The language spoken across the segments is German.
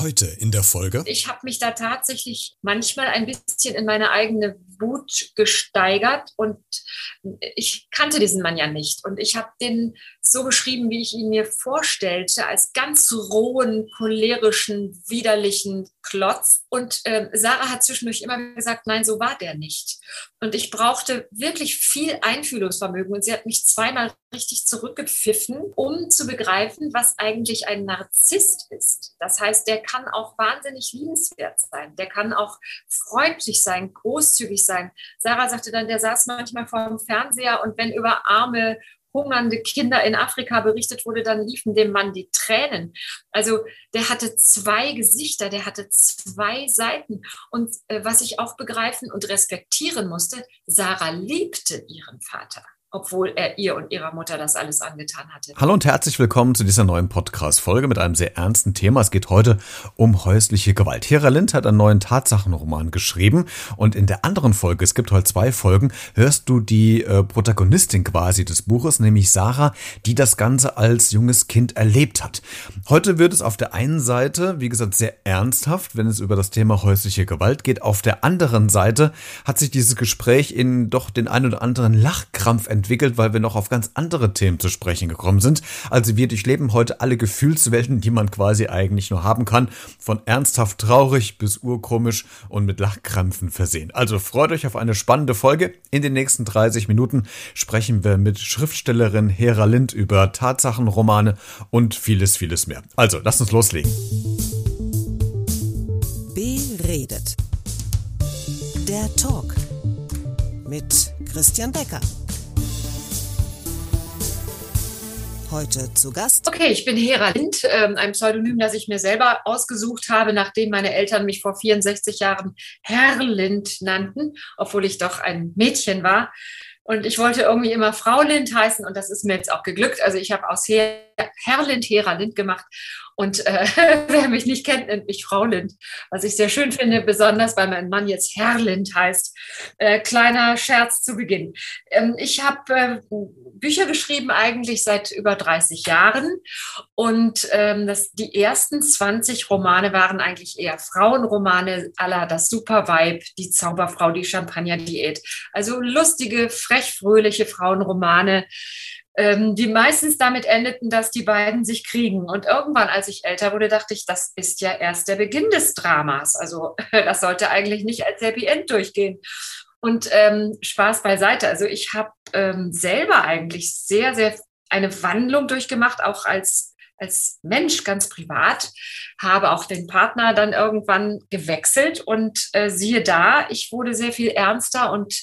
Heute in der Folge. Ich habe mich da tatsächlich manchmal ein bisschen in meine eigene Wut gesteigert und ich kannte diesen Mann ja nicht. Und ich habe den so beschrieben, wie ich ihn mir vorstellte, als ganz rohen, cholerischen, widerlichen Klotz. Und äh, Sarah hat zwischendurch immer gesagt, nein, so war der nicht. Und ich brauchte wirklich viel Einfühlungsvermögen. Und sie hat mich zweimal richtig zurückgepfiffen, um zu begreifen, was eigentlich ein Narzisst ist. Das heißt, der kann auch wahnsinnig liebenswert sein. Der kann auch freundlich sein, großzügig sein. Sarah sagte dann, der saß manchmal vor dem Fernseher und wenn über arme hungernde Kinder in Afrika berichtet wurde, dann liefen dem Mann die Tränen. Also der hatte zwei Gesichter, der hatte zwei Seiten. Und äh, was ich auch begreifen und respektieren musste, Sarah liebte ihren Vater obwohl er ihr und ihrer Mutter das alles angetan hatte. Hallo und herzlich willkommen zu dieser neuen Podcast-Folge mit einem sehr ernsten Thema. Es geht heute um häusliche Gewalt. Hera Lind hat einen neuen Tatsachenroman geschrieben und in der anderen Folge, es gibt heute zwei Folgen, hörst du die äh, Protagonistin quasi des Buches, nämlich Sarah, die das Ganze als junges Kind erlebt hat. Heute wird es auf der einen Seite, wie gesagt, sehr ernsthaft, wenn es über das Thema häusliche Gewalt geht. Auf der anderen Seite hat sich dieses Gespräch in doch den ein oder anderen Lachkrampf entwickelt entwickelt, weil wir noch auf ganz andere Themen zu sprechen gekommen sind. Also wir durchleben heute alle Gefühlswelten, die man quasi eigentlich nur haben kann. Von ernsthaft traurig bis urkomisch und mit Lachkrämpfen versehen. Also freut euch auf eine spannende Folge. In den nächsten 30 Minuten sprechen wir mit Schriftstellerin Hera Lind über Tatsachenromane und vieles, vieles mehr. Also lasst uns loslegen. Beredet. Der Talk mit Christian Becker. Heute zu Gast. Okay, ich bin Hera Lind, äh, ein Pseudonym, das ich mir selber ausgesucht habe, nachdem meine Eltern mich vor 64 Jahren Herr Lind nannten, obwohl ich doch ein Mädchen war. Und ich wollte irgendwie immer Frau Lind heißen und das ist mir jetzt auch geglückt. Also ich habe aus Her Herr Lind Hera Lind gemacht und äh, wer mich nicht kennt, nennt mich Frau Lind, was ich sehr schön finde, besonders weil mein Mann jetzt Herr Lind heißt. Äh, kleiner Scherz zu Beginn. Ähm, ich habe äh, Bücher geschrieben eigentlich seit über 30 Jahren und ähm, das, die ersten 20 Romane waren eigentlich eher Frauenromane aller das Supervibe, die Zauberfrau, die Champagner-Diät. Also lustige, frech, fröhliche Frauenromane ähm, die meistens damit endeten, dass die beiden sich kriegen. Und irgendwann, als ich älter wurde, dachte ich, das ist ja erst der Beginn des Dramas. Also das sollte eigentlich nicht als Happy End durchgehen. Und ähm, Spaß beiseite. Also ich habe ähm, selber eigentlich sehr, sehr eine Wandlung durchgemacht, auch als als Mensch ganz privat, habe auch den Partner dann irgendwann gewechselt und äh, siehe da, ich wurde sehr viel ernster und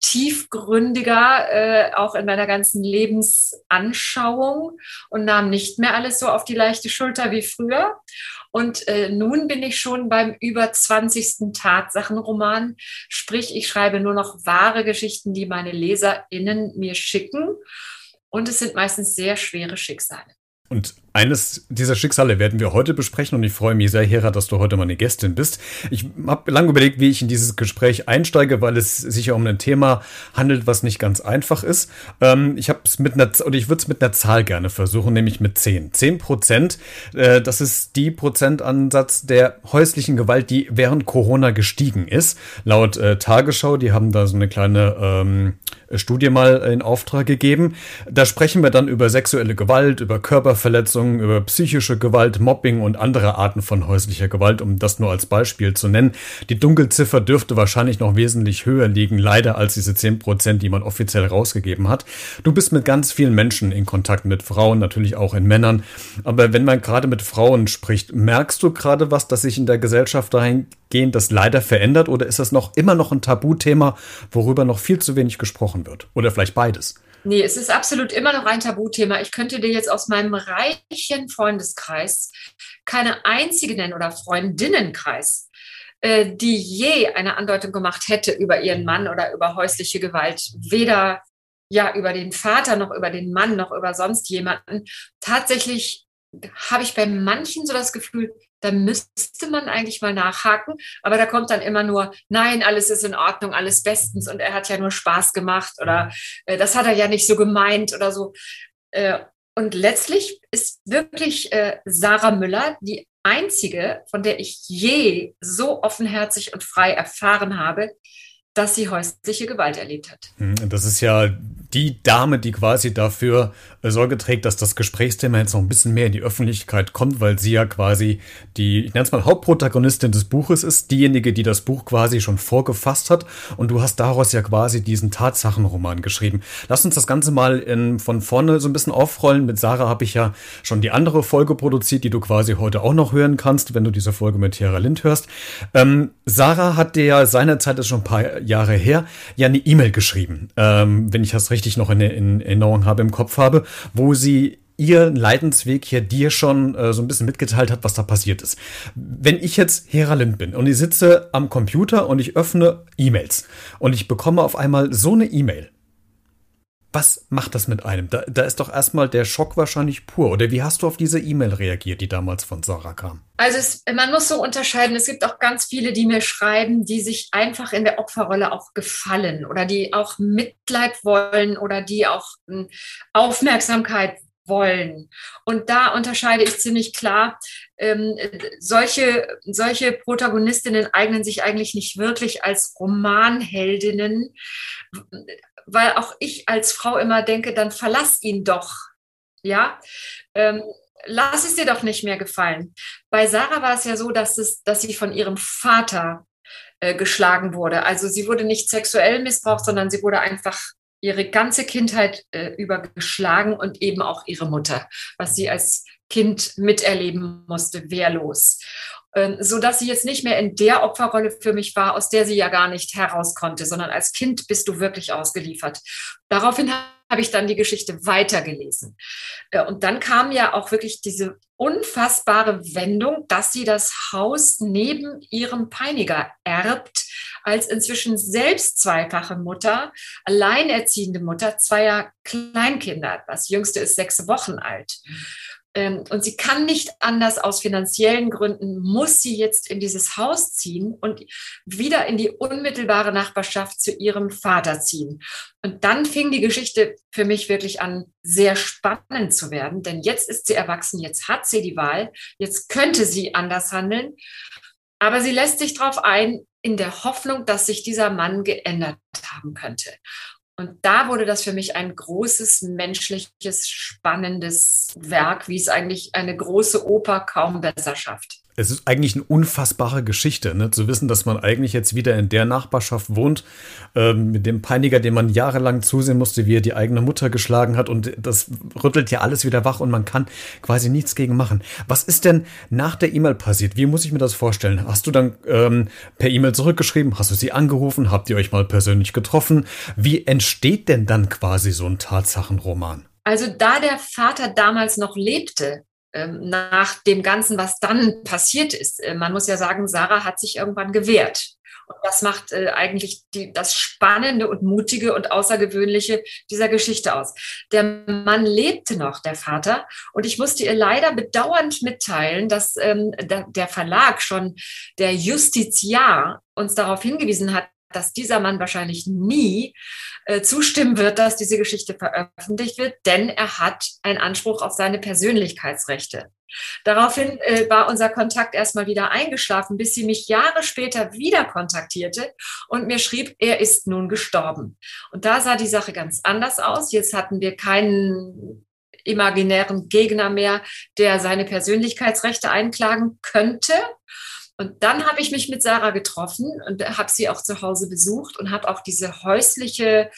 tiefgründiger, äh, auch in meiner ganzen Lebensanschauung und nahm nicht mehr alles so auf die leichte Schulter wie früher. Und äh, nun bin ich schon beim über 20. Tatsachenroman, sprich, ich schreibe nur noch wahre Geschichten, die meine LeserInnen mir schicken. Und es sind meistens sehr schwere Schicksale. Und eines dieser Schicksale werden wir heute besprechen und ich freue mich sehr, Hera, dass du heute meine Gästin bist. Ich habe lange überlegt, wie ich in dieses Gespräch einsteige, weil es sich ja um ein Thema handelt, was nicht ganz einfach ist. Ähm, ich habe es mit einer, oder ich würde es mit einer Zahl gerne versuchen, nämlich mit 10. 10 Prozent, äh, das ist die Prozentansatz der häuslichen Gewalt, die während Corona gestiegen ist. Laut äh, Tagesschau, die haben da so eine kleine ähm, Studie mal in Auftrag gegeben. Da sprechen wir dann über sexuelle Gewalt, über Körperverletzungen, Verletzungen, über psychische Gewalt, Mobbing und andere Arten von häuslicher Gewalt, um das nur als Beispiel zu nennen. Die Dunkelziffer dürfte wahrscheinlich noch wesentlich höher liegen, leider als diese 10 Prozent, die man offiziell rausgegeben hat. Du bist mit ganz vielen Menschen in Kontakt, mit Frauen, natürlich auch in Männern. Aber wenn man gerade mit Frauen spricht, merkst du gerade was, das sich in der Gesellschaft dahingehend das leider verändert oder ist das noch immer noch ein Tabuthema, worüber noch viel zu wenig gesprochen wird? Oder vielleicht beides? Nee, es ist absolut immer noch ein Tabuthema. Ich könnte dir jetzt aus meinem reichen Freundeskreis keine einzige nennen oder Freundinnenkreis, äh, die je eine Andeutung gemacht hätte über ihren Mann oder über häusliche Gewalt. Weder ja über den Vater noch über den Mann noch über sonst jemanden. Tatsächlich habe ich bei manchen so das Gefühl, da müsste man eigentlich mal nachhaken. Aber da kommt dann immer nur, nein, alles ist in Ordnung, alles bestens und er hat ja nur Spaß gemacht oder äh, das hat er ja nicht so gemeint oder so. Äh, und letztlich ist wirklich äh, Sarah Müller die einzige, von der ich je so offenherzig und frei erfahren habe, dass sie häusliche Gewalt erlebt hat. Hm, das ist ja die Dame, die quasi dafür äh, Sorge trägt, dass das Gesprächsthema jetzt noch ein bisschen mehr in die Öffentlichkeit kommt, weil sie ja quasi die, ich nenne es mal Hauptprotagonistin des Buches ist, diejenige, die das Buch quasi schon vorgefasst hat und du hast daraus ja quasi diesen Tatsachenroman geschrieben. Lass uns das Ganze mal in, von vorne so ein bisschen aufrollen. Mit Sarah habe ich ja schon die andere Folge produziert, die du quasi heute auch noch hören kannst, wenn du diese Folge mit Tara Lind hörst. Ähm, Sarah hat dir ja seinerzeit, schon ein paar Jahre her, ja eine E-Mail geschrieben, ähm, wenn ich das richtig noch in, in Erinnerung habe, im Kopf habe, wo sie ihr Leidensweg hier dir schon äh, so ein bisschen mitgeteilt hat, was da passiert ist. Wenn ich jetzt Hera Lind bin und ich sitze am Computer und ich öffne E-Mails und ich bekomme auf einmal so eine E-Mail, was macht das mit einem? Da, da ist doch erstmal der Schock wahrscheinlich pur. Oder wie hast du auf diese E-Mail reagiert, die damals von Sarah kam? Also es, man muss so unterscheiden. Es gibt auch ganz viele, die mir schreiben, die sich einfach in der Opferrolle auch gefallen oder die auch Mitleid wollen oder die auch hm, Aufmerksamkeit wollen. Und da unterscheide ich ziemlich klar, ähm, solche, solche Protagonistinnen eignen sich eigentlich nicht wirklich als Romanheldinnen, weil auch ich als Frau immer denke, dann verlass ihn doch. Ja, ähm, lass es dir doch nicht mehr gefallen. Bei Sarah war es ja so, dass, es, dass sie von ihrem Vater äh, geschlagen wurde. Also sie wurde nicht sexuell missbraucht, sondern sie wurde einfach ihre ganze Kindheit äh, über geschlagen und eben auch ihre Mutter, was sie als Kind miterleben musste, wehrlos. Ähm, so dass sie jetzt nicht mehr in der Opferrolle für mich war, aus der sie ja gar nicht heraus konnte, sondern als Kind bist du wirklich ausgeliefert. Daraufhin habe ich dann die Geschichte weitergelesen. Äh, und dann kam ja auch wirklich diese unfassbare Wendung, dass sie das Haus neben ihrem Peiniger erbt, als inzwischen selbst zweifache Mutter, alleinerziehende Mutter zweier Kleinkinder. Das jüngste ist sechs Wochen alt. Ähm, und sie kann nicht anders aus finanziellen Gründen, muss sie jetzt in dieses Haus ziehen und wieder in die unmittelbare Nachbarschaft zu ihrem Vater ziehen. Und dann fing die Geschichte für mich wirklich an, sehr spannend zu werden, denn jetzt ist sie erwachsen, jetzt hat sie die Wahl, jetzt könnte sie anders handeln. Aber sie lässt sich darauf ein, in der Hoffnung, dass sich dieser Mann geändert haben könnte. Und da wurde das für mich ein großes, menschliches, spannendes Werk, wie es eigentlich eine große Oper kaum besser schafft es ist eigentlich eine unfassbare Geschichte, ne? zu wissen, dass man eigentlich jetzt wieder in der Nachbarschaft wohnt, ähm, mit dem Peiniger, dem man jahrelang zusehen musste, wie er die eigene Mutter geschlagen hat und das rüttelt ja alles wieder wach und man kann quasi nichts gegen machen. Was ist denn nach der E-Mail passiert? Wie muss ich mir das vorstellen? Hast du dann ähm, per E-Mail zurückgeschrieben? Hast du sie angerufen? Habt ihr euch mal persönlich getroffen? Wie entsteht denn dann quasi so ein Tatsachenroman? Also da der Vater damals noch lebte, nach dem Ganzen, was dann passiert ist. Äh, man muss ja sagen, Sarah hat sich irgendwann gewehrt. Und das macht äh, eigentlich die, das Spannende und Mutige und Außergewöhnliche dieser Geschichte aus. Der Mann lebte noch, der Vater, und ich musste ihr leider bedauernd mitteilen, dass ähm, der, der Verlag schon, der Justiziar, uns darauf hingewiesen hat, dass dieser Mann wahrscheinlich nie äh, zustimmen wird, dass diese Geschichte veröffentlicht wird, denn er hat einen Anspruch auf seine Persönlichkeitsrechte. Daraufhin äh, war unser Kontakt erstmal wieder eingeschlafen, bis sie mich Jahre später wieder kontaktierte und mir schrieb, er ist nun gestorben. Und da sah die Sache ganz anders aus. Jetzt hatten wir keinen imaginären Gegner mehr, der seine Persönlichkeitsrechte einklagen könnte, und dann habe ich mich mit Sarah getroffen und habe sie auch zu Hause besucht und habe auch diese häusliche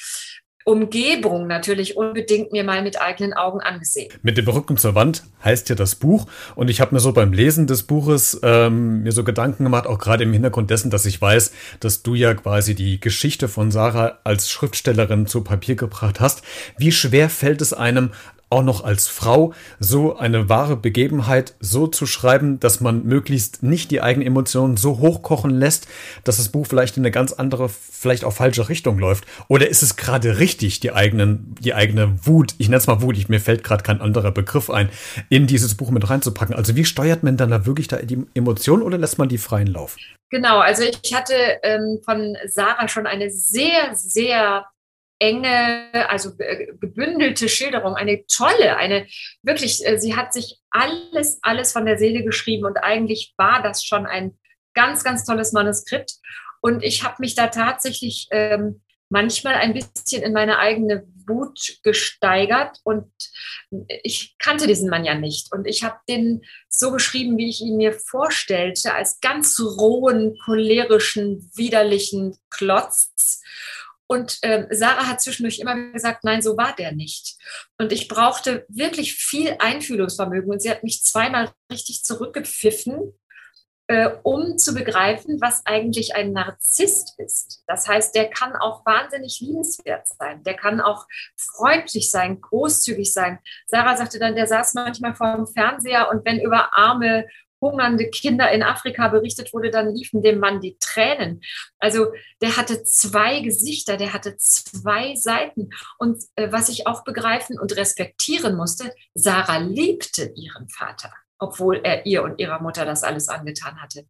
Umgebung natürlich unbedingt mir mal mit eigenen Augen angesehen. Mit dem Rücken zur Wand heißt ja das Buch und ich habe mir so beim Lesen des Buches ähm, mir so Gedanken gemacht, auch gerade im Hintergrund dessen, dass ich weiß, dass du ja quasi die Geschichte von Sarah als Schriftstellerin zu Papier gebracht hast. Wie schwer fällt es einem, auch noch als Frau so eine wahre Begebenheit so zu schreiben, dass man möglichst nicht die eigenen Emotionen so hochkochen lässt, dass das Buch vielleicht in eine ganz andere, vielleicht auch falsche Richtung läuft? Oder ist es gerade richtig, die eigenen, die eigene Wut, ich nenne es mal Wut, ich, mir fällt gerade kein anderer Begriff ein, in dieses Buch mit reinzupacken? Also wie steuert man dann da wirklich da die Emotionen oder lässt man die freien Lauf? Genau, also ich hatte ähm, von Sarah schon eine sehr, sehr enge, also äh, gebündelte Schilderung, eine tolle, eine wirklich, äh, sie hat sich alles, alles von der Seele geschrieben und eigentlich war das schon ein ganz, ganz tolles Manuskript. Und ich habe mich da tatsächlich ähm, manchmal ein bisschen in meine eigene Wut gesteigert und ich kannte diesen Mann ja nicht und ich habe den so beschrieben, wie ich ihn mir vorstellte, als ganz rohen, cholerischen, widerlichen Klotz. Und äh, Sarah hat zwischendurch immer gesagt, nein, so war der nicht. Und ich brauchte wirklich viel Einfühlungsvermögen und sie hat mich zweimal richtig zurückgepfiffen äh, um zu begreifen, was eigentlich ein Narzisst ist. Das heißt, der kann auch wahnsinnig liebenswert sein, der kann auch freundlich sein, großzügig sein. Sarah sagte dann, der saß manchmal vor dem Fernseher und wenn über arme hungernde Kinder in Afrika berichtet wurde, dann liefen dem Mann die Tränen. Also der hatte zwei Gesichter, der hatte zwei Seiten. Und äh, was ich auch begreifen und respektieren musste, Sarah liebte ihren Vater obwohl er ihr und ihrer Mutter das alles angetan hatte.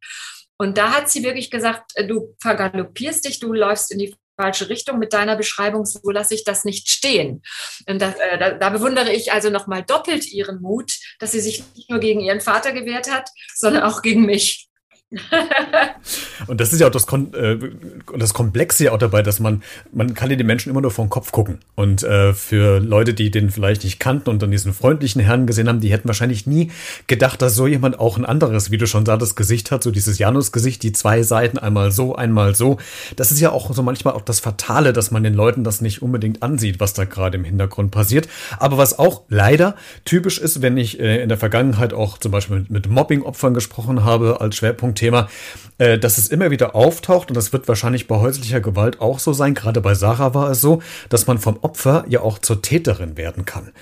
Und da hat sie wirklich gesagt, äh, du vergaloppierst dich, du läufst in die falsche Richtung mit deiner Beschreibung, so lasse ich das nicht stehen. Das, äh, da, da bewundere ich also nochmal doppelt ihren Mut, dass sie sich nicht nur gegen ihren Vater gewehrt hat, sondern auch gegen mich. und das ist ja auch das, Kon äh, das Komplexe ja auch dabei, dass man, man kann ja den Menschen immer nur vor den Kopf gucken. Und äh, für Leute, die den vielleicht nicht kannten und dann diesen freundlichen Herrn gesehen haben, die hätten wahrscheinlich nie gedacht, dass so jemand auch ein anderes, wie du schon sagtest, Gesicht hat, so dieses Janus-Gesicht, die zwei Seiten, einmal so, einmal so. Das ist ja auch so manchmal auch das Fatale, dass man den Leuten das nicht unbedingt ansieht, was da gerade im Hintergrund passiert. Aber was auch leider typisch ist, wenn ich äh, in der Vergangenheit auch zum Beispiel mit, mit Mobbing-Opfern gesprochen habe als Schwerpunkt Thema, äh, dass es immer wieder auftaucht und das wird wahrscheinlich bei häuslicher Gewalt auch so sein. Gerade bei Sarah war es so, dass man vom Opfer ja auch zur Täterin werden kann.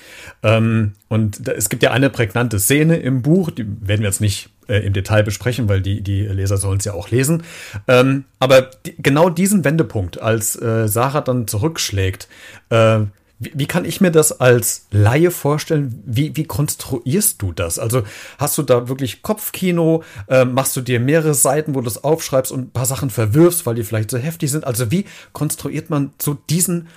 Ähm, und da, es gibt ja eine prägnante Szene im Buch, die werden wir jetzt nicht äh, im Detail besprechen, weil die, die Leser sollen es ja auch lesen. Ähm, aber die, genau diesen Wendepunkt, als äh, Sarah dann zurückschlägt, äh, wie, wie, kann ich mir das als Laie vorstellen? Wie, wie konstruierst du das? Also hast du da wirklich Kopfkino? Äh, machst du dir mehrere Seiten, wo du das aufschreibst und ein paar Sachen verwirfst, weil die vielleicht so heftig sind? Also wie konstruiert man so diesen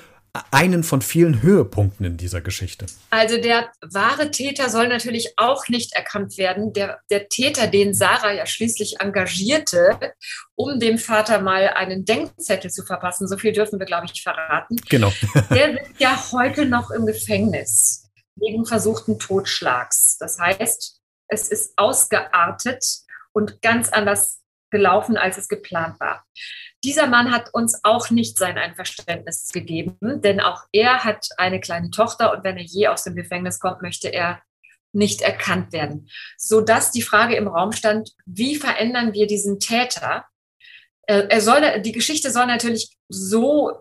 einen von vielen Höhepunkten in dieser Geschichte. Also der wahre Täter soll natürlich auch nicht erkannt werden. Der, der Täter, den Sarah ja schließlich engagierte, um dem Vater mal einen Denkzettel zu verpassen, so viel dürfen wir, glaube ich, verraten. Genau. der sitzt ja heute noch im Gefängnis wegen versuchten Totschlags. Das heißt, es ist ausgeartet und ganz anders gelaufen, als es geplant war. Dieser Mann hat uns auch nicht sein Einverständnis gegeben, denn auch er hat eine kleine Tochter und wenn er je aus dem Gefängnis kommt, möchte er nicht erkannt werden. Sodass die Frage im Raum stand, wie verändern wir diesen Täter? Äh, er soll, die Geschichte soll natürlich so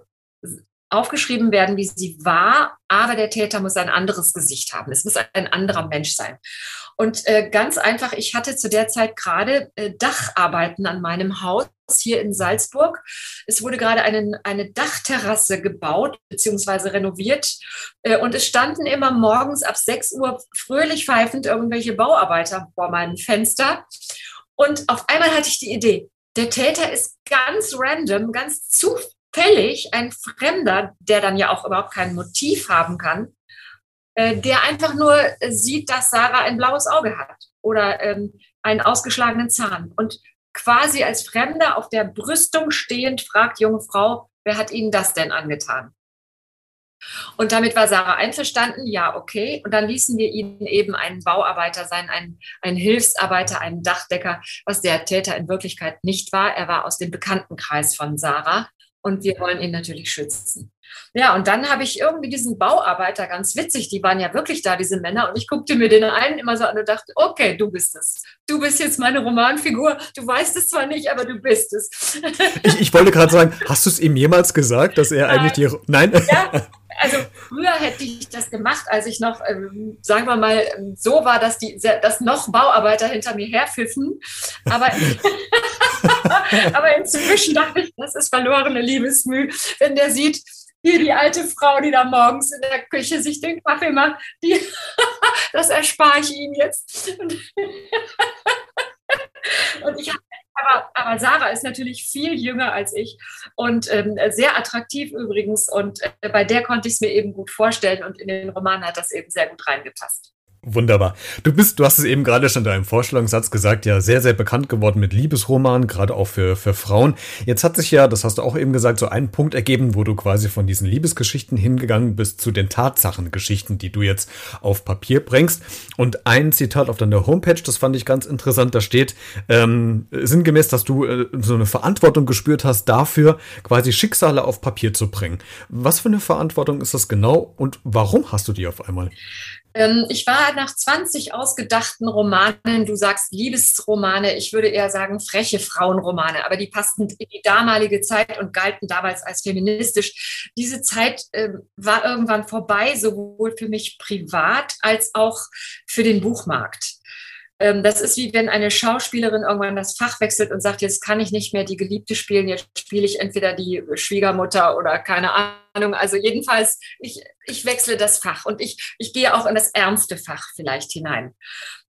aufgeschrieben werden, wie sie war, aber der Täter muss ein anderes Gesicht haben. Es muss ein anderer Mensch sein. Und äh, ganz einfach, ich hatte zu der Zeit gerade äh, Dacharbeiten an meinem Haus hier in Salzburg. Es wurde gerade eine, eine Dachterrasse gebaut bzw. renoviert äh, und es standen immer morgens ab 6 Uhr fröhlich pfeifend irgendwelche Bauarbeiter vor meinem Fenster. Und auf einmal hatte ich die Idee, der Täter ist ganz random, ganz zufällig ein Fremder, der dann ja auch überhaupt kein Motiv haben kann, äh, der einfach nur sieht, dass Sarah ein blaues Auge hat oder ähm, einen ausgeschlagenen Zahn und quasi als Fremder auf der Brüstung stehend fragt, junge Frau, wer hat Ihnen das denn angetan? Und damit war Sarah einverstanden, ja, okay. Und dann ließen wir ihn eben einen Bauarbeiter sein, einen, einen Hilfsarbeiter, einen Dachdecker, was der Täter in Wirklichkeit nicht war. Er war aus dem Bekanntenkreis von Sarah und wir wollen ihn natürlich schützen. Ja, und dann habe ich irgendwie diesen Bauarbeiter, ganz witzig, die waren ja wirklich da, diese Männer, und ich guckte mir den einen immer so an und dachte, okay, du bist es. Du bist jetzt meine Romanfigur. Du weißt es zwar nicht, aber du bist es. Ich, ich wollte gerade sagen, hast du es ihm jemals gesagt, dass er Nein. eigentlich die. Nein? Ja, also früher hätte ich das gemacht, als ich noch, ähm, sagen wir mal, so war, dass, die, dass noch Bauarbeiter hinter mir herpfiffen. Aber, aber inzwischen dachte ich, das ist verlorene Liebesmüh, wenn der sieht, hier die alte Frau, die da morgens in der Küche sich den Kaffee macht, die, das erspare ich Ihnen jetzt. Und, ich habe aber, aber, Sarah ist natürlich viel jünger als ich und ähm, sehr attraktiv übrigens. Und äh, bei der konnte ich es mir eben gut vorstellen und in den Roman hat das eben sehr gut reingepasst. Wunderbar. Du bist, du hast es eben gerade schon in deinem Vorstellungssatz gesagt, ja, sehr, sehr bekannt geworden mit Liebesromanen, gerade auch für, für Frauen. Jetzt hat sich ja, das hast du auch eben gesagt, so ein Punkt ergeben, wo du quasi von diesen Liebesgeschichten hingegangen bist zu den Tatsachengeschichten, die du jetzt auf Papier bringst. Und ein Zitat auf deiner Homepage, das fand ich ganz interessant, da steht, ähm, sinngemäß, dass du äh, so eine Verantwortung gespürt hast dafür, quasi Schicksale auf Papier zu bringen. Was für eine Verantwortung ist das genau und warum hast du die auf einmal? Ähm, ich war nach 20 ausgedachten Romanen, du sagst Liebesromane, ich würde eher sagen freche Frauenromane, aber die passten in die damalige Zeit und galten damals als feministisch. Diese Zeit äh, war irgendwann vorbei, sowohl für mich privat als auch für den Buchmarkt. Ähm, das ist wie wenn eine Schauspielerin irgendwann das Fach wechselt und sagt, jetzt kann ich nicht mehr die Geliebte spielen, jetzt spiele ich entweder die Schwiegermutter oder keine Ahnung. Also jedenfalls, ich, ich wechsle das Fach und ich, ich gehe auch in das ernste Fach vielleicht hinein.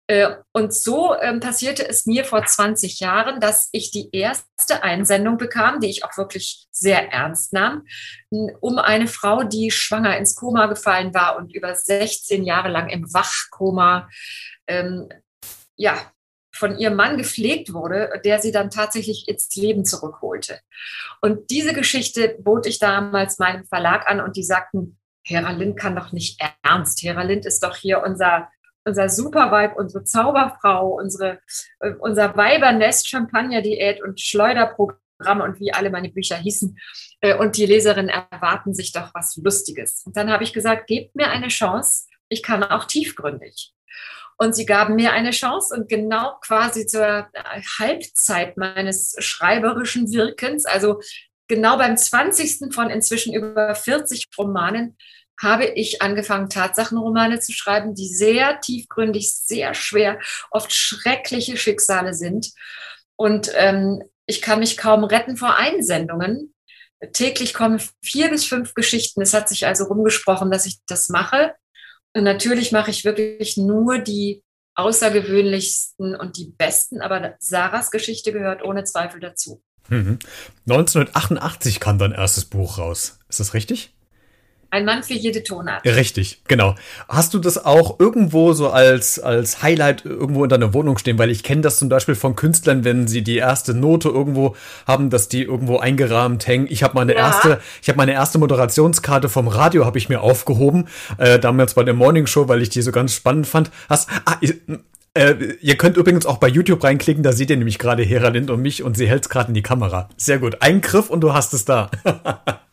Äh, und so ähm, passierte es mir vor 20 Jahren, dass ich die erste Einsendung bekam, die ich auch wirklich sehr ernst nahm, um eine Frau, die schwanger ins Koma gefallen war und über 16 Jahre lang im Wachkoma ähm, ja, von ihrem Mann gepflegt wurde, der sie dann tatsächlich ins Leben zurückholte. Und diese Geschichte bot ich damals meinem Verlag an und die sagten, Hera Lind kann doch nicht ernst. Hera Lind ist doch hier unser, unser Superweib, unsere Zauberfrau, unsere, äh, unser Weibernest, Champagner-Diät und Schleuderprogramm und wie alle meine Bücher hießen. Äh, und die Leserinnen erwarten sich doch was Lustiges. Und dann habe ich gesagt, gebt mir eine Chance. Ich kann auch tiefgründig. Und sie gaben mir eine Chance und genau quasi zur Halbzeit meines schreiberischen Wirkens, also genau beim 20. von inzwischen über 40 Romanen, habe ich angefangen, Tatsachenromane zu schreiben, die sehr tiefgründig, sehr schwer, oft schreckliche Schicksale sind. Und ähm, ich kann mich kaum retten vor Einsendungen. Täglich kommen vier bis fünf Geschichten. Es hat sich also rumgesprochen, dass ich das mache. Natürlich mache ich wirklich nur die außergewöhnlichsten und die besten, aber Sarahs Geschichte gehört ohne Zweifel dazu. Mhm. 1988 kam dein erstes Buch raus. Ist das richtig? Ein Mann für jede Tonart. Richtig, genau. Hast du das auch irgendwo so als, als Highlight irgendwo in deiner Wohnung stehen? Weil ich kenne das zum Beispiel von Künstlern, wenn sie die erste Note irgendwo haben, dass die irgendwo eingerahmt hängen. Ich habe meine ja. erste, ich habe meine erste Moderationskarte vom Radio habe ich mir aufgehoben, äh, damals bei der Morning Show, weil ich die so ganz spannend fand. Hast, ah, äh, ihr könnt übrigens auch bei YouTube reinklicken, da seht ihr nämlich gerade Hera Lind und mich und sie hält es gerade in die Kamera. Sehr gut. Ein Griff und du hast es da.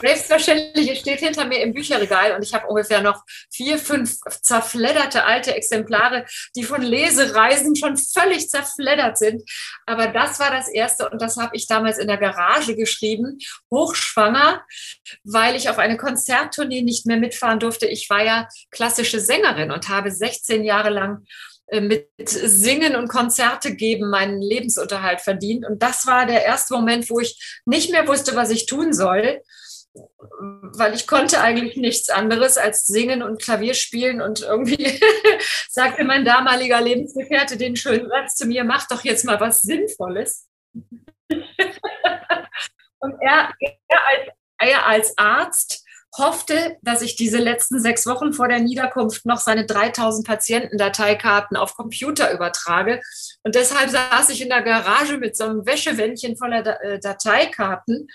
Selbstverständlich, es steht hinter mir im Bücherregal und ich habe ungefähr noch vier, fünf zerfledderte alte Exemplare, die von Lesereisen schon völlig zerfleddert sind. Aber das war das erste und das habe ich damals in der Garage geschrieben, hochschwanger, weil ich auf eine Konzerttournee nicht mehr mitfahren durfte. Ich war ja klassische Sängerin und habe 16 Jahre lang mit Singen und Konzerte geben meinen Lebensunterhalt verdient. Und das war der erste Moment, wo ich nicht mehr wusste, was ich tun soll, weil ich konnte eigentlich nichts anderes als singen und Klavier spielen. Und irgendwie sagte mein damaliger Lebensgefährte den schönen Satz zu mir, mach doch jetzt mal was Sinnvolles. und er, er, als, er als Arzt hoffte, dass ich diese letzten sechs Wochen vor der Niederkunft noch seine 3000 Patientendateikarten auf Computer übertrage. Und deshalb saß ich in der Garage mit so einem Wäschewändchen voller äh, Dateikarten.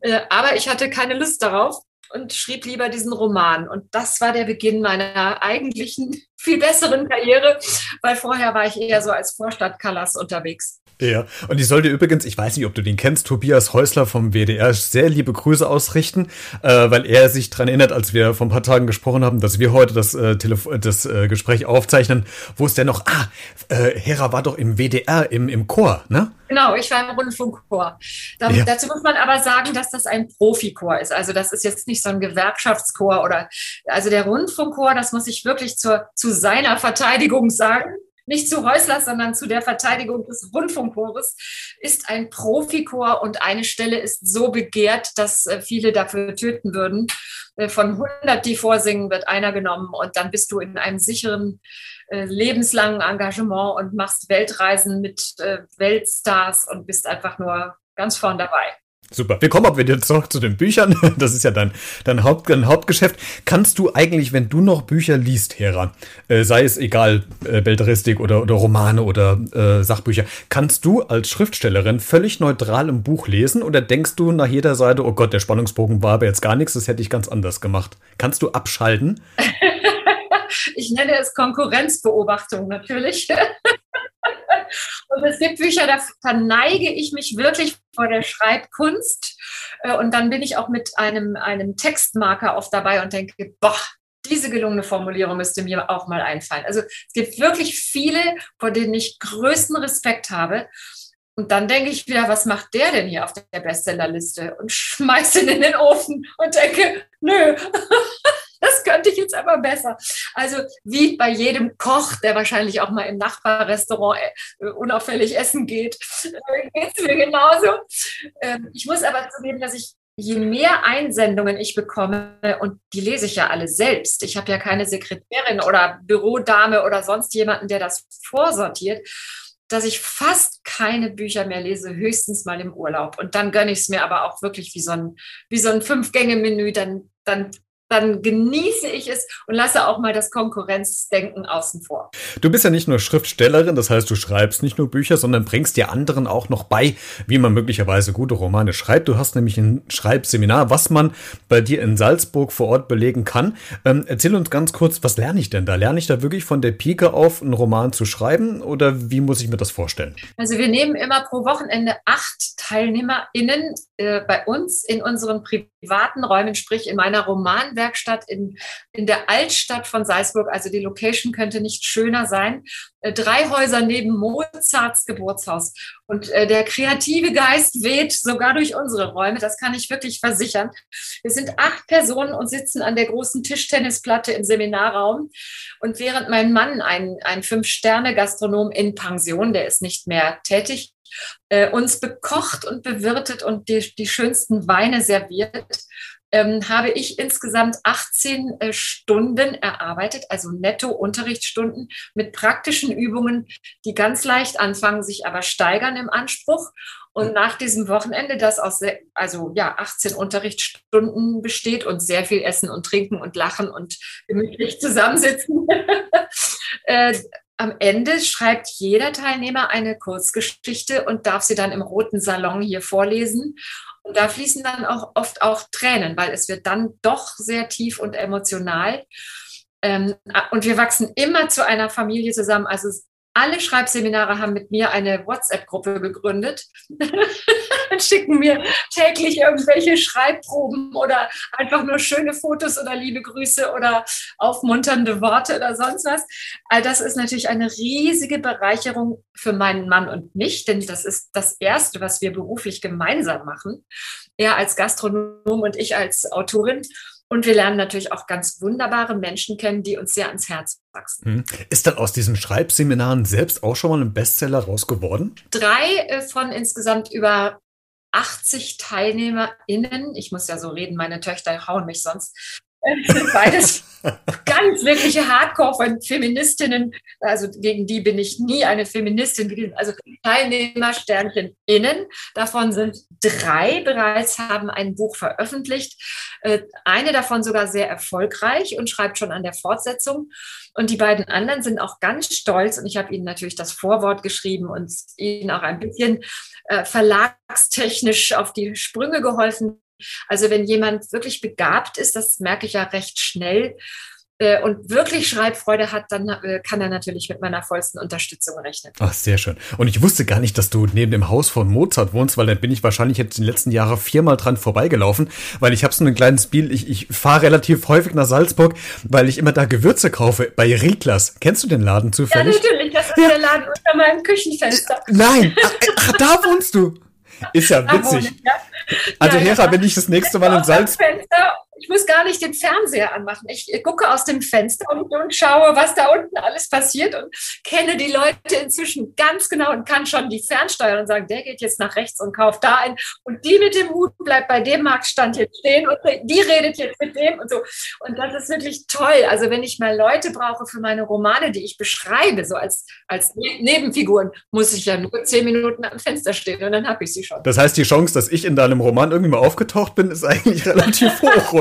Äh, aber ich hatte keine Lust darauf und schrieb lieber diesen Roman. Und das war der Beginn meiner eigentlichen, viel besseren Karriere, weil vorher war ich eher so als Vorstadtkalas unterwegs. Ja, und ich sollte übrigens, ich weiß nicht, ob du den kennst, Tobias Häusler vom WDR, sehr liebe Grüße ausrichten, äh, weil er sich dran erinnert, als wir vor ein paar Tagen gesprochen haben, dass wir heute das, äh, Telefon das äh, Gespräch aufzeichnen, wo es denn noch, ah, äh, Hera war doch im WDR, im, im Chor, ne? Genau, ich war im Rundfunkchor. Da, ja. Dazu muss man aber sagen, dass das ein Profichor ist. Also das ist jetzt nicht so ein Gewerkschaftschor oder, also der Rundfunkchor, das muss ich wirklich zur, zu seiner Verteidigung sagen nicht zu Häuslers, sondern zu der Verteidigung des Rundfunkchores. ist ein Profichor und eine Stelle ist so begehrt, dass äh, viele dafür töten würden. Äh, von 100, die vorsingen, wird einer genommen und dann bist du in einem sicheren äh, lebenslangen Engagement und machst Weltreisen mit Weltstars und bist einfach nur ganz vorn dabei. Super. Wir kommen auch wieder zurück zu den Büchern. Das ist ja dein, dein, Haupt, dein Hauptgeschäft. Kannst du eigentlich, wenn du noch Bücher liest, Hera, äh, sei es egal, äh, Belletristik oder, oder Romane oder äh, Sachbücher, kannst du als Schriftstellerin völlig neutral im Buch lesen oder denkst du nach jeder Seite, oh Gott, der Spannungsbogen war aber jetzt gar nichts, das hätte ich ganz anders gemacht? Kannst du abschalten? ich nenne es Konkurrenzbeobachtung natürlich. Und es gibt Bücher, da verneige ich mich wirklich vor der Schreibkunst. Äh, und dann bin ich auch mit einem, einem Textmarker oft dabei und denke, boah, diese gelungene Formulierung müsste mir auch mal einfallen. Also es gibt wirklich viele, vor denen ich größten Respekt habe. Und dann denke ich wieder, was macht der denn hier auf der Bestsellerliste? Und schmeiße ihn in den Ofen und denke, nö, das könnte ich jetzt aber besser. Also wie bei jedem Koch, der wahrscheinlich auch mal im Nachbarrestaurant äh, unauffällig essen geht, äh, geht es mir genauso. Ähm, ich muss aber zugeben, dass ich je mehr Einsendungen ich bekomme, und die lese ich ja alle selbst, ich habe ja keine Sekretärin oder Bürodame oder sonst jemanden, der das vorsortiert, dass ich fast keine Bücher mehr lese, höchstens mal im Urlaub. Und dann gönne ich es mir aber auch wirklich wie so ein, so ein Fünf-Gänge-Menü. Dann, dann dann genieße ich es und lasse auch mal das Konkurrenzdenken außen vor. Du bist ja nicht nur Schriftstellerin, das heißt, du schreibst nicht nur Bücher, sondern bringst dir anderen auch noch bei, wie man möglicherweise gute Romane schreibt. Du hast nämlich ein Schreibseminar, was man bei dir in Salzburg vor Ort belegen kann. Ähm, erzähl uns ganz kurz, was lerne ich denn da? Lerne ich da wirklich von der Pike auf, einen Roman zu schreiben oder wie muss ich mir das vorstellen? Also wir nehmen immer pro Wochenende acht TeilnehmerInnen äh, bei uns in unseren privaten Räumen, sprich in meiner Roman Werkstatt in, in der Altstadt von Salzburg. Also die Location könnte nicht schöner sein. Äh, drei Häuser neben Mozarts Geburtshaus. Und äh, der kreative Geist weht sogar durch unsere Räume. Das kann ich wirklich versichern. Wir sind acht Personen und sitzen an der großen Tischtennisplatte im Seminarraum. Und während mein Mann, ein, ein Fünf-Sterne-Gastronom in Pension, der ist nicht mehr tätig, äh, uns bekocht und bewirtet und die, die schönsten Weine serviert, ähm, habe ich insgesamt 18 äh, Stunden erarbeitet, also netto Unterrichtsstunden mit praktischen Übungen, die ganz leicht anfangen, sich aber steigern im Anspruch. Und nach diesem Wochenende, das aus also ja 18 Unterrichtsstunden besteht und sehr viel Essen und Trinken und Lachen und gemütlich zusammensitzen, äh, am Ende schreibt jeder Teilnehmer eine Kurzgeschichte und darf sie dann im roten Salon hier vorlesen. Und da fließen dann auch oft auch Tränen, weil es wird dann doch sehr tief und emotional. Ähm, und wir wachsen immer zu einer Familie zusammen. Also alle Schreibseminare haben mit mir eine WhatsApp-Gruppe gegründet und schicken mir täglich irgendwelche Schreibproben oder einfach nur schöne Fotos oder liebe Grüße oder aufmunternde Worte oder sonst was. All das ist natürlich eine riesige Bereicherung für meinen Mann und mich, denn das ist das Erste, was wir beruflich gemeinsam machen. Er als Gastronom und ich als Autorin. Und wir lernen natürlich auch ganz wunderbare Menschen kennen, die uns sehr ans Herz wachsen. Hm. Ist dann aus diesen Schreibseminaren selbst auch schon mal ein Bestseller rausgeworden? Drei äh, von insgesamt über 80 TeilnehmerInnen. Ich muss ja so reden, meine Töchter hauen mich sonst. Beides ganz wirkliche Hardcore-Feministinnen. Also gegen die bin ich nie eine Feministin gewesen. Also Teilnehmer Sternchen innen. Davon sind drei bereits haben ein Buch veröffentlicht. Äh, eine davon sogar sehr erfolgreich und schreibt schon an der Fortsetzung. Und die beiden anderen sind auch ganz stolz. Und ich habe ihnen natürlich das Vorwort geschrieben und ihnen auch ein bisschen äh, verlagstechnisch auf die Sprünge geholfen also wenn jemand wirklich begabt ist, das merke ich ja recht schnell, äh, und wirklich Schreibfreude hat, dann äh, kann er natürlich mit meiner vollsten Unterstützung rechnen. Ach, sehr schön. Und ich wusste gar nicht, dass du neben dem Haus von Mozart wohnst, weil dann bin ich wahrscheinlich jetzt in den letzten Jahren viermal dran vorbeigelaufen, weil ich habe so ein kleines Spiel, ich, ich fahre relativ häufig nach Salzburg, weil ich immer da Gewürze kaufe, bei Rieglas. Kennst du den Laden zufällig? Ja, natürlich, das ist ja. der Laden unter meinem Küchenfenster. Nein, ach, ach da wohnst du. Ist ja witzig. Also. Hera, wenn ich das nächste Mal in Salzburg ich muss gar nicht den Fernseher anmachen. Ich gucke aus dem Fenster und, und, schaue, was da unten alles passiert und kenne die Leute inzwischen ganz genau und kann schon die fernsteuern und sagen, der geht jetzt nach rechts und kauft da ein und die mit dem Hut bleibt bei dem Marktstand jetzt stehen und die redet jetzt mit dem und so. Und das ist wirklich toll. Also wenn ich mal Leute brauche für meine Romane, die ich beschreibe, so als, als ne-, Nebenfiguren, muss ich ja nur zehn Minuten am Fenster stehen und dann habe ich sie schon. Das heißt, die Chance, dass ich in deinem Roman irgendwie mal aufgetaucht bin, ist eigentlich relativ hoch?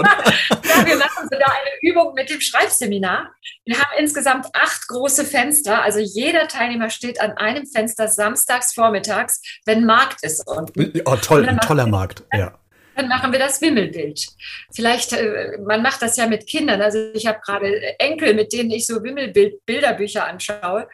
Ja, wir machen sogar eine Übung mit dem Schreibseminar. Wir haben insgesamt acht große Fenster. Also jeder Teilnehmer steht an einem Fenster samstags vormittags, wenn Markt ist. Und oh, toll, ein toller Markt, ja dann machen wir das Wimmelbild. Vielleicht, äh, man macht das ja mit Kindern. Also ich habe gerade Enkel, mit denen ich so Wimmelbild-Bilderbücher anschaue.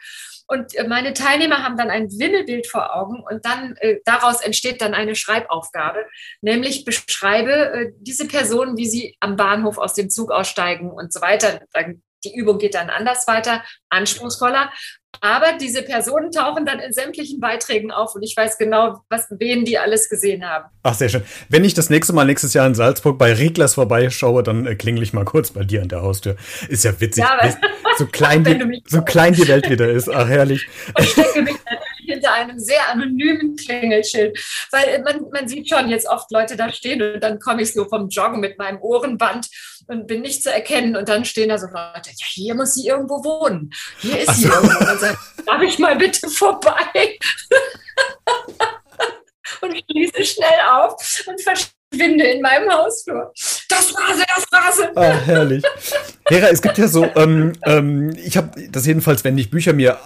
Und äh, meine Teilnehmer haben dann ein Wimmelbild vor Augen und dann äh, daraus entsteht dann eine Schreibaufgabe, nämlich beschreibe äh, diese Person, wie sie am Bahnhof aus dem Zug aussteigen und so weiter. Die Übung geht dann anders weiter, anspruchsvoller. Aber diese Personen tauchen dann in sämtlichen Beiträgen auf und ich weiß genau, was, wen die alles gesehen haben. Ach, sehr schön. Wenn ich das nächste Mal nächstes Jahr in Salzburg bei Reglers vorbeischaue, dann äh, klingel ich mal kurz bei dir an der Haustür. Ist ja witzig. Ja, so, klein die, so klein die Welt wieder ist. Ach, herrlich. Ich stecke mich hinter einem sehr anonymen Klingelschild, weil man, man sieht schon jetzt oft Leute da stehen und dann komme ich so vom Joggen mit meinem Ohrenband und bin nicht zu erkennen und dann stehen da so Leute, ja, hier muss sie irgendwo wohnen. Hier ist sie so. irgendwo. Und dann sagt, darf ich mal bitte vorbei? und schließe schnell auf und verschwinde in meinem Hausflur. Das war sie, das war sie. Ah, herrlich. Hera, es gibt ja so, ähm, ähm, ich habe das jedenfalls, wenn ich Bücher mir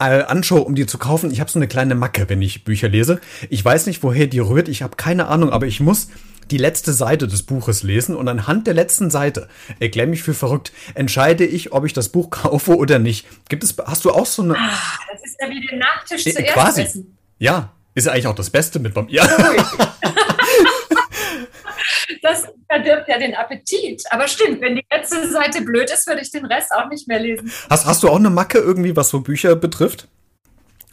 äh, anschaue, um die zu kaufen, ich habe so eine kleine Macke, wenn ich Bücher lese. Ich weiß nicht, woher die rührt, ich habe keine Ahnung, aber ich muss die letzte Seite des Buches lesen und anhand der letzten Seite, erklär mich für verrückt, entscheide ich, ob ich das Buch kaufe oder nicht. Gibt es, hast du auch so eine. Ah, das ist ja wie den Nachtisch äh, zuerst quasi. essen. Ja, ist ja eigentlich auch das Beste mit beim. Ja. das verdirbt ja den Appetit. Aber stimmt, wenn die letzte Seite blöd ist, würde ich den Rest auch nicht mehr lesen. Hast, hast du auch eine Macke irgendwie, was so Bücher betrifft?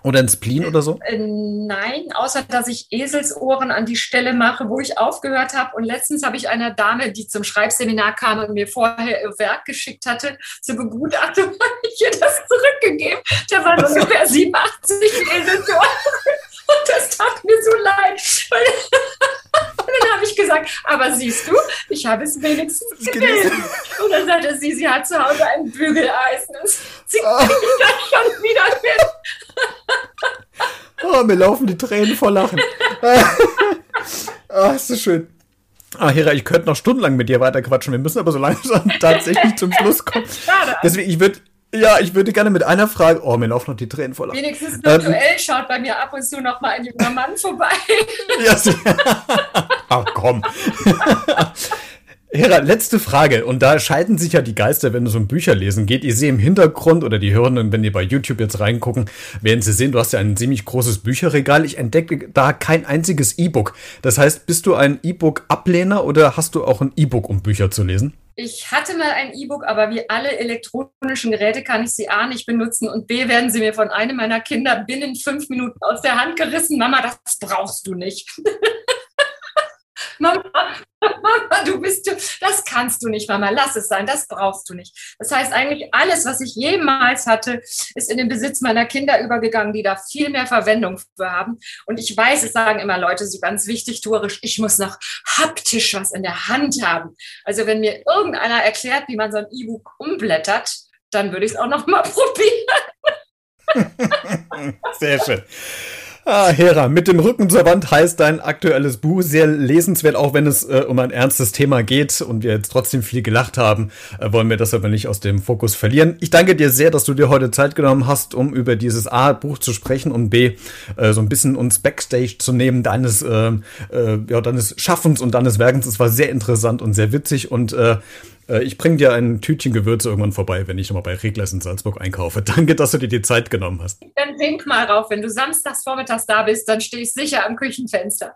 Oder ein Spleen oder so? Äh, nein, außer dass ich Eselsohren an die Stelle mache, wo ich aufgehört habe. Und letztens habe ich einer Dame, die zum Schreibseminar kam und mir vorher ihr Werk geschickt hatte, zur Begutachtung, ich ihr das zurückgegeben. Da waren ungefähr 87 Eselsohren. Und das tat mir so leid. Dann habe ich gesagt, aber siehst du, ich habe es wenigstens gelesen. Und dann sagte sie, sie hat zu Hause ein Bügeleisen. Sie oh. kriegt das schon wieder hin. Oh, mir laufen die Tränen vor Lachen. Ah, oh, ist das schön. Ah, Hera, ich könnte noch stundenlang mit dir weiter quatschen. Wir müssen aber so langsam tatsächlich zum Schluss kommen. Schade. Deswegen, ich würde ja, ich würde gerne mit einer Frage. Oh, mir laufen noch die Tränen voll. Wenigstens virtuell ähm, schaut bei mir ab und zu noch mal ein junger Mann vorbei. ja, Ach komm. Hera, letzte Frage. Und da scheiden sich ja die Geister, wenn du so ein Bücher lesen geht. Ihr seht im Hintergrund oder die Hörenden, wenn ihr bei YouTube jetzt reingucken, werden sie sehen, du hast ja ein ziemlich großes Bücherregal. Ich entdecke da kein einziges E-Book. Das heißt, bist du ein E-Book-Ablehner oder hast du auch ein E-Book, um Bücher zu lesen? Ich hatte mal ein E-Book, aber wie alle elektronischen Geräte kann ich sie A nicht benutzen und B werden sie mir von einem meiner Kinder binnen fünf Minuten aus der Hand gerissen. Mama, das brauchst du nicht. Mama, Mama, du bist du, das kannst du nicht, Mama, lass es sein, das brauchst du nicht. Das heißt, eigentlich alles, was ich jemals hatte, ist in den Besitz meiner Kinder übergegangen, die da viel mehr Verwendung für haben. Und ich weiß, es sagen immer Leute so ganz wichtig, tourisch, ich muss noch haptisch was in der Hand haben. Also wenn mir irgendeiner erklärt, wie man so ein E-Book umblättert, dann würde ich es auch noch mal probieren. Sehr schön. Ah, Hera, mit dem Rücken zur Wand heißt dein aktuelles Buch sehr lesenswert, auch wenn es äh, um ein ernstes Thema geht und wir jetzt trotzdem viel gelacht haben, äh, wollen wir das aber nicht aus dem Fokus verlieren. Ich danke dir sehr, dass du dir heute Zeit genommen hast, um über dieses A Buch zu sprechen und B äh, so ein bisschen uns Backstage zu nehmen deines äh, äh, ja deines Schaffens und deines Werkens. Es war sehr interessant und sehr witzig und äh, ich bringe dir ein Tütchen Gewürze irgendwann vorbei, wenn ich nochmal bei Reglers in Salzburg einkaufe. Danke, dass du dir die Zeit genommen hast. Dann wink mal rauf. Wenn du samstags vormittags da bist, dann stehe ich sicher am Küchenfenster.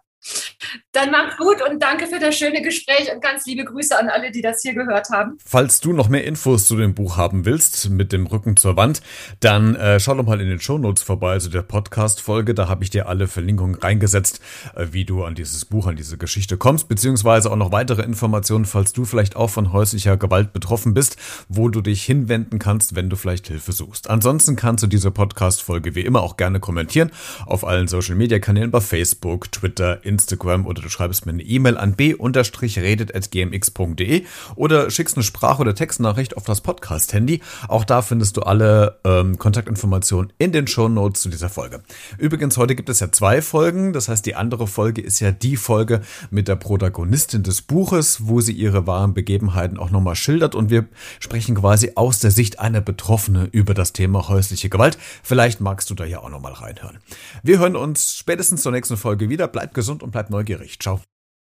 Dann mach's gut und danke für das schöne Gespräch und ganz liebe Grüße an alle, die das hier gehört haben. Falls du noch mehr Infos zu dem Buch haben willst, mit dem Rücken zur Wand, dann äh, schau doch mal in den Shownotes vorbei, also der Podcast-Folge. Da habe ich dir alle Verlinkungen reingesetzt, äh, wie du an dieses Buch, an diese Geschichte kommst, beziehungsweise auch noch weitere Informationen, falls du vielleicht auch von häuslicher Gewalt betroffen bist, wo du dich hinwenden kannst, wenn du vielleicht Hilfe suchst. Ansonsten kannst du diese Podcast-Folge wie immer auch gerne kommentieren auf allen Social-Media-Kanälen bei Facebook, Twitter, Instagram, Instagram oder du schreibst mir eine E-Mail an b-redet.gmx.de oder schickst eine Sprach- oder Textnachricht auf das Podcast-Handy. Auch da findest du alle ähm, Kontaktinformationen in den Show Notes zu dieser Folge. Übrigens, heute gibt es ja zwei Folgen. Das heißt, die andere Folge ist ja die Folge mit der Protagonistin des Buches, wo sie ihre wahren Begebenheiten auch nochmal schildert. Und wir sprechen quasi aus der Sicht einer Betroffene über das Thema häusliche Gewalt. Vielleicht magst du da ja auch nochmal reinhören. Wir hören uns spätestens zur nächsten Folge wieder. Bleib gesund und bleib neugierig. Ciao.